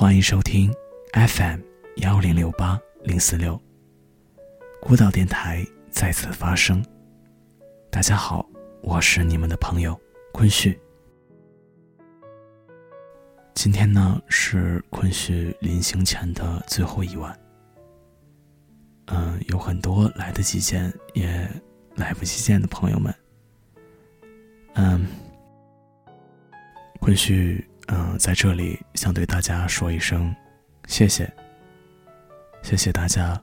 欢迎收听 FM 幺零六八零四六孤岛电台再次发声。大家好，我是你们的朋友坤旭。今天呢是坤旭临行前的最后一晚。嗯，有很多来得及见也来不及见的朋友们。嗯，坤旭。嗯，在这里想对大家说一声，谢谢。谢谢大家，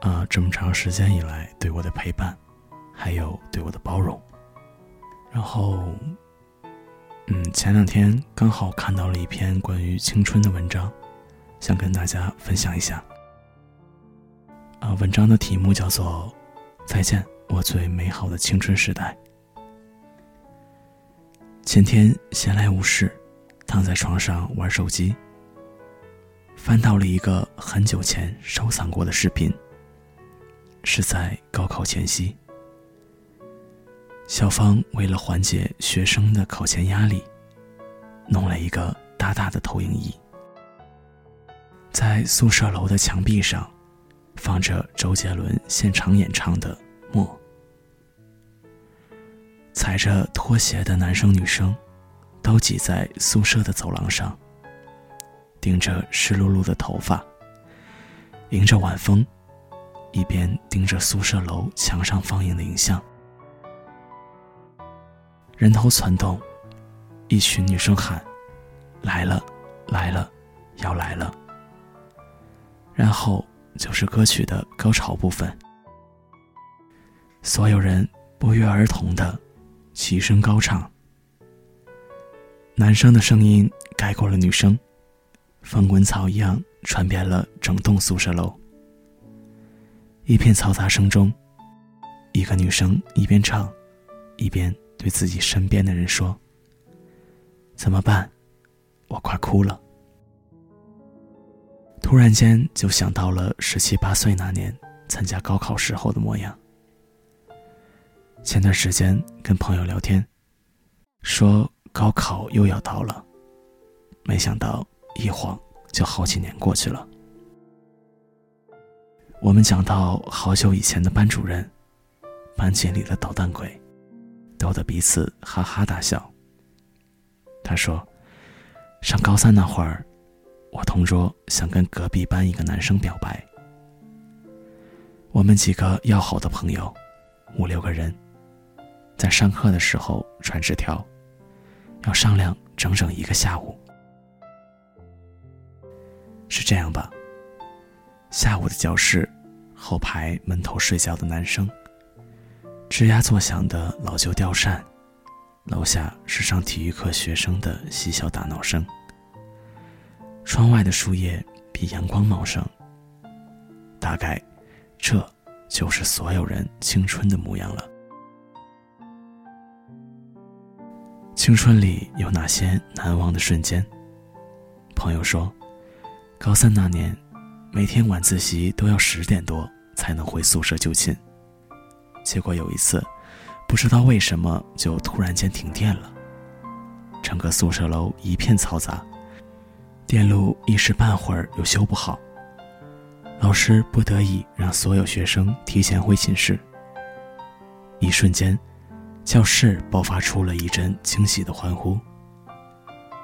啊，这么长时间以来对我的陪伴，还有对我的包容。然后，嗯，前两天刚好看到了一篇关于青春的文章，想跟大家分享一下。啊，文章的题目叫做《再见，我最美好的青春时代》。前天闲来无事。躺在床上玩手机，翻到了一个很久前收藏过的视频。是在高考前夕，校方为了缓解学生的考前压力，弄了一个大大的投影仪，在宿舍楼的墙壁上，放着周杰伦现场演唱的《默》，踩着拖鞋的男生女生。都挤在宿舍的走廊上，顶着湿漉漉的头发，迎着晚风，一边盯着宿舍楼墙上放映的影像。人头攒动，一群女生喊：“来了，来了，要来了。”然后就是歌曲的高潮部分，所有人不约而同的齐声高唱。男生的声音盖过了女生，风滚草一样传遍了整栋宿舍楼。一片嘈杂声中，一个女生一边唱，一边对自己身边的人说：“怎么办？我快哭了。”突然间就想到了十七八岁那年参加高考时候的模样。前段时间跟朋友聊天，说。高考又要到了，没想到一晃就好几年过去了。我们讲到好久以前的班主任，班级里的捣蛋鬼，逗得彼此哈哈大笑。他说，上高三那会儿，我同桌想跟隔壁班一个男生表白。我们几个要好的朋友，五六个人，在上课的时候传纸条。要商量整整一个下午，是这样吧？下午的教室，后排闷头睡觉的男生，吱呀作响的老旧吊扇，楼下是上体育课学生的嬉笑打闹声。窗外的树叶比阳光茂盛，大概，这就是所有人青春的模样了。青春里有哪些难忘的瞬间？朋友说，高三那年，每天晚自习都要十点多才能回宿舍就寝。结果有一次，不知道为什么就突然间停电了，整个宿舍楼一片嘈杂，电路一时半会儿又修不好，老师不得已让所有学生提前回寝室。一瞬间。教室爆发出了一阵惊喜的欢呼，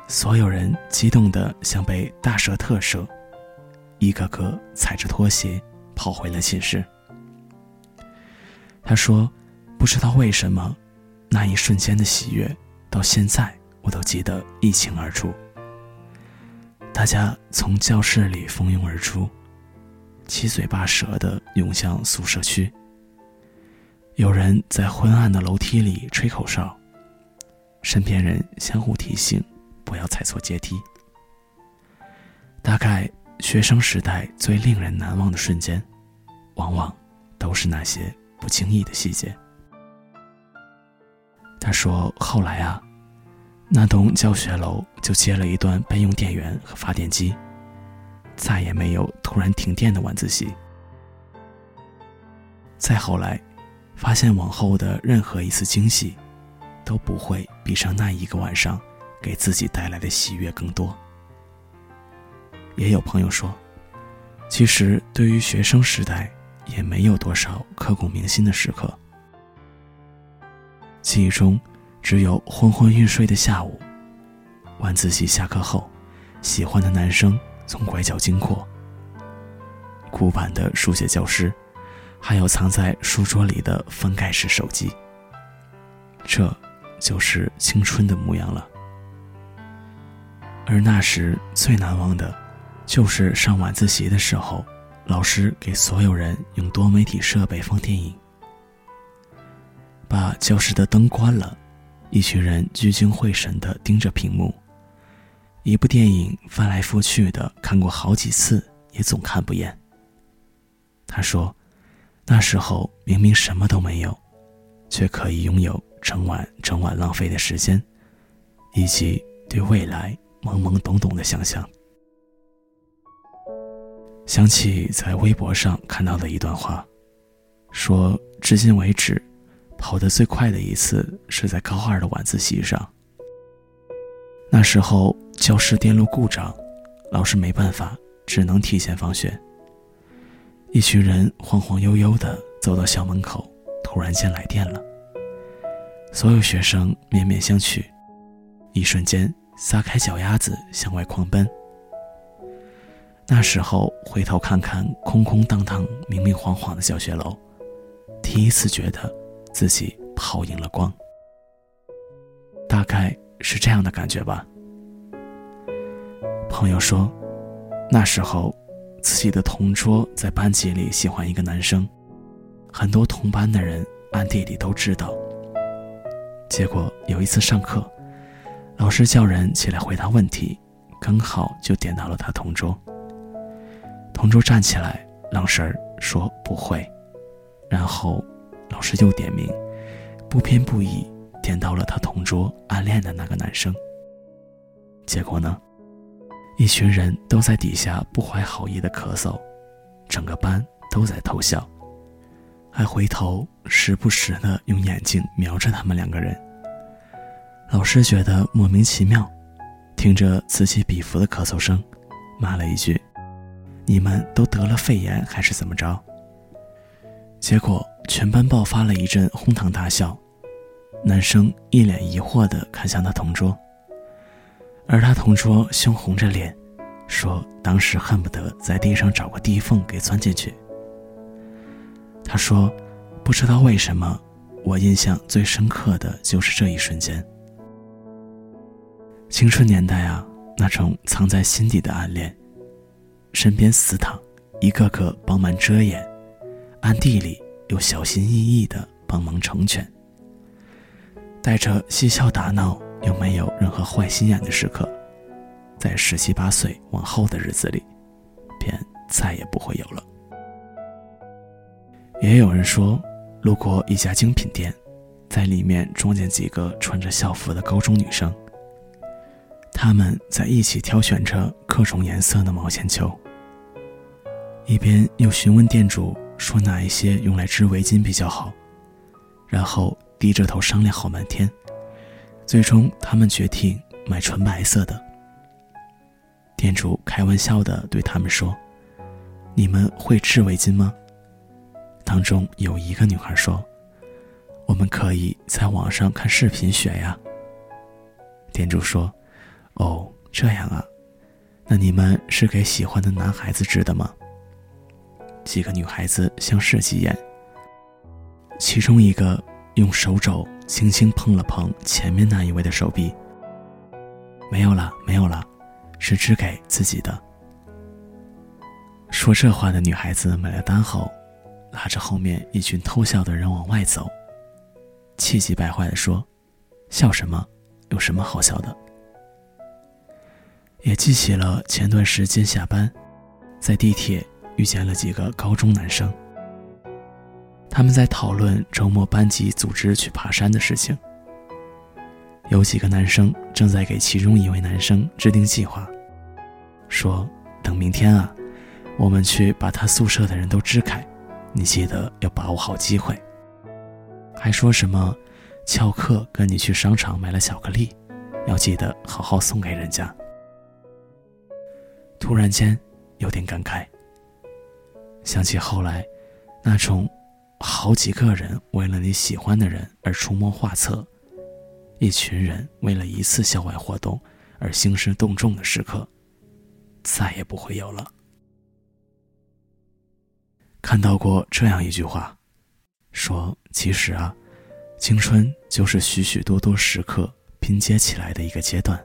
所有人激动的像被大蛇特赦，一个个踩着拖鞋跑回了寝室。他说：“不知道为什么，那一瞬间的喜悦，到现在我都记得一清二楚。”大家从教室里蜂拥而出，七嘴八舌的涌向宿舍区。有人在昏暗的楼梯里吹口哨，身边人相互提醒，不要踩错阶梯。大概学生时代最令人难忘的瞬间，往往都是那些不经意的细节。他说：“后来啊，那栋教学楼就接了一段备用电源和发电机，再也没有突然停电的晚自习。再后来。”发现往后的任何一次惊喜，都不会比上那一个晚上给自己带来的喜悦更多。也有朋友说，其实对于学生时代，也没有多少刻骨铭心的时刻。记忆中，只有昏昏欲睡的下午，晚自习下课后，喜欢的男生从拐角经过，古板的书写教师，还有藏在书桌里的翻盖式手机。这，就是青春的模样了。而那时最难忘的，就是上晚自习的时候，老师给所有人用多媒体设备放电影，把教室的灯关了，一群人聚精会神地盯着屏幕，一部电影翻来覆去的看过好几次，也总看不厌。他说，那时候明明什么都没有，却可以拥有整晚整晚浪费的时间，以及对未来。懵懵懂懂的想象，想起在微博上看到的一段话，说至今为止，跑得最快的一次是在高二的晚自习上。那时候教室电路故障，老师没办法，只能提前放学。一群人晃晃悠悠的走到校门口，突然间来电了，所有学生面面相觑，一瞬间。撒开脚丫子向外狂奔。那时候回头看看空空荡荡、明明晃晃的教学楼，第一次觉得自己跑赢了光。大概是这样的感觉吧。朋友说，那时候自己的同桌在班级里喜欢一个男生，很多同班的人暗地里都知道。结果有一次上课。老师叫人起来回答问题，刚好就点到了他同桌。同桌站起来，愣神儿说不会，然后老师又点名，不偏不倚点到了他同桌暗恋的那个男生。结果呢，一群人都在底下不怀好意的咳嗽，整个班都在偷笑，还回头时不时的用眼睛瞄着他们两个人。老师觉得莫名其妙，听着此起彼伏的咳嗽声，骂了一句：“你们都得了肺炎还是怎么着？”结果全班爆发了一阵哄堂大笑，男生一脸疑惑地看向他同桌，而他同桌羞红着脸，说：“当时恨不得在地上找个地缝给钻进去。”他说：“不知道为什么，我印象最深刻的就是这一瞬间。”青春年代啊，那种藏在心底的暗恋，身边死党，一个个帮忙遮掩，暗地里又小心翼翼的帮忙成全，带着嬉笑打闹又没有任何坏心眼的时刻，在十七八岁往后的日子里，便再也不会有了。也有人说，路过一家精品店，在里面撞见几个穿着校服的高中女生。他们在一起挑选着各种颜色的毛线球，一边又询问店主说哪一些用来织围巾比较好，然后低着头商量好半天，最终他们决定买纯白色的。店主开玩笑的对他们说：“你们会织围巾吗？”当中有一个女孩说：“我们可以在网上看视频学呀。”店主说。哦，这样啊，那你们是给喜欢的男孩子织的吗？几个女孩子相视几眼，其中一个用手肘轻轻碰了碰前面那一位的手臂。没有了，没有了，是织给自己的。说这话的女孩子买了单后，拉着后面一群偷笑的人往外走，气急败坏地说：“笑什么？有什么好笑的？”也记起了前段时间下班，在地铁遇见了几个高中男生。他们在讨论周末班级组织去爬山的事情。有几个男生正在给其中一位男生制定计划，说：“等明天啊，我们去把他宿舍的人都支开，你记得要把握好机会。”还说什么翘课跟你去商场买了巧克力，要记得好好送给人家。突然间有点感慨，想起后来那种好几个人为了你喜欢的人而出谋划策，一群人为了一次校外活动而兴师动众的时刻，再也不会有了。看到过这样一句话，说其实啊，青春就是许许多多时刻拼接起来的一个阶段。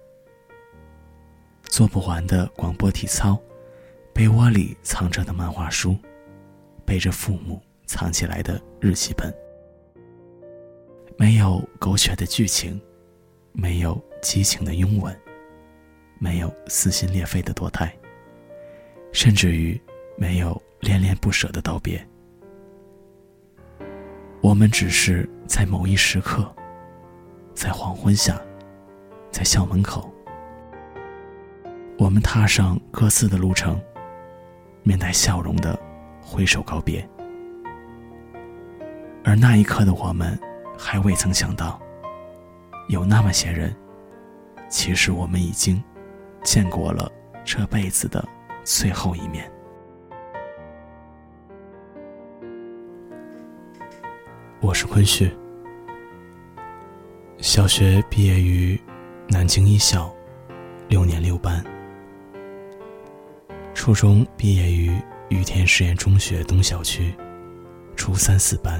做不完的广播体操，被窝里藏着的漫画书，背着父母藏起来的日记本，没有狗血的剧情，没有激情的拥吻，没有撕心裂肺的堕胎，甚至于没有。恋恋不舍的道别，我们只是在某一时刻，在黄昏下，在校门口，我们踏上各自的路程，面带笑容的挥手告别。而那一刻的我们，还未曾想到，有那么些人，其实我们已经见过了这辈子的最后一面。我是昆旭，小学毕业于南京一校，六年六班；初中毕业于玉田实验中学东校区，初三四班；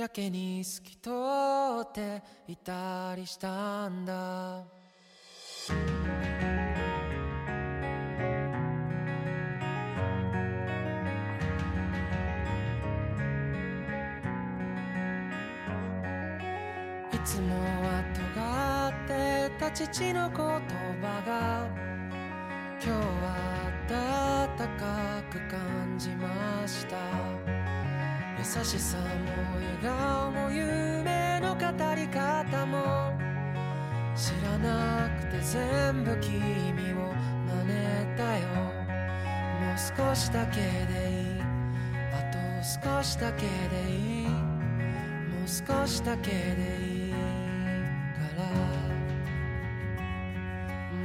やけに透き通っていたりしたんだ。いつもは尖ってた父の言葉が今日は暖かく感じました優しさも笑顔も夢の語り方も知らなくて全部君を真似たよ。もう少しだけでいい。あと少しだけでいい。もう少しだけでいいから。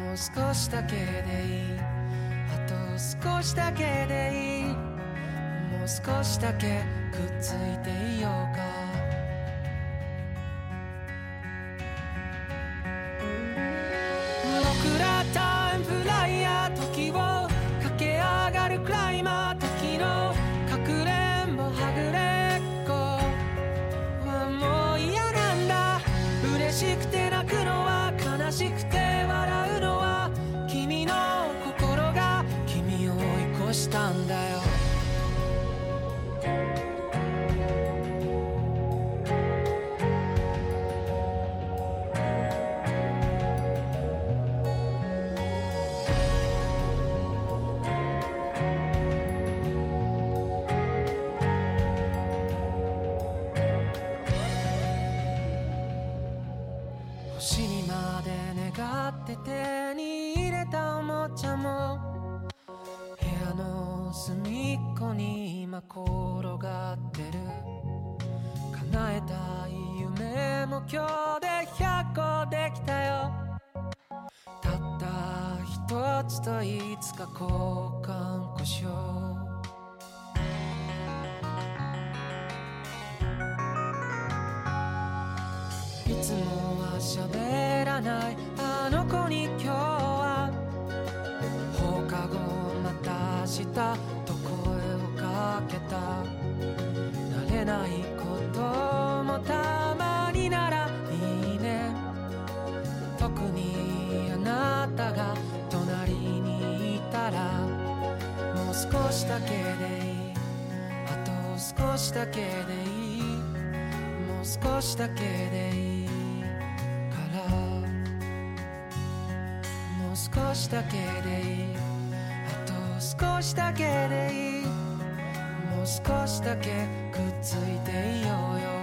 もう少しだけでいい。あと少しだけでいい。少しだけくっった一つといつか交換故障。いつもは喋らない。あの子に今日は放課後また明日と声をかけた。慣れない少しだけでいい。あと少しだけでいい。もう少しだけでいい。から。もう少しだけでいいあと少しだけでいい。もう少しだけくっついていようよ。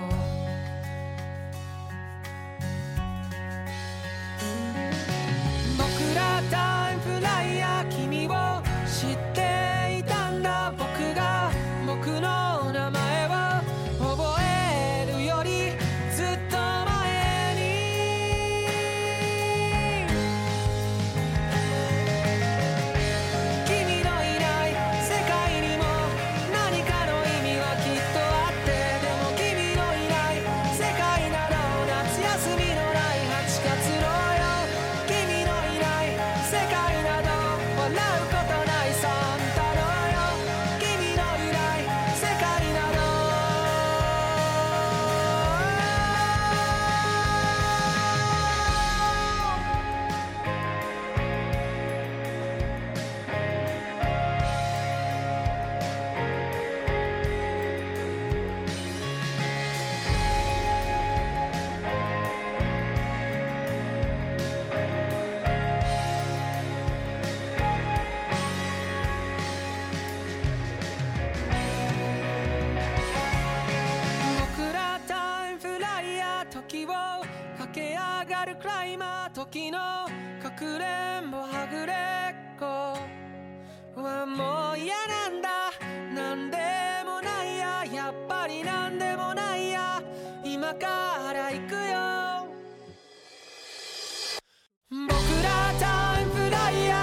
時のかくれんぼはぐれっこ。はもう嫌なんだ。なんでもないや。やっぱりなんでもないや。今から行くよ。僕らタイムフライヤー。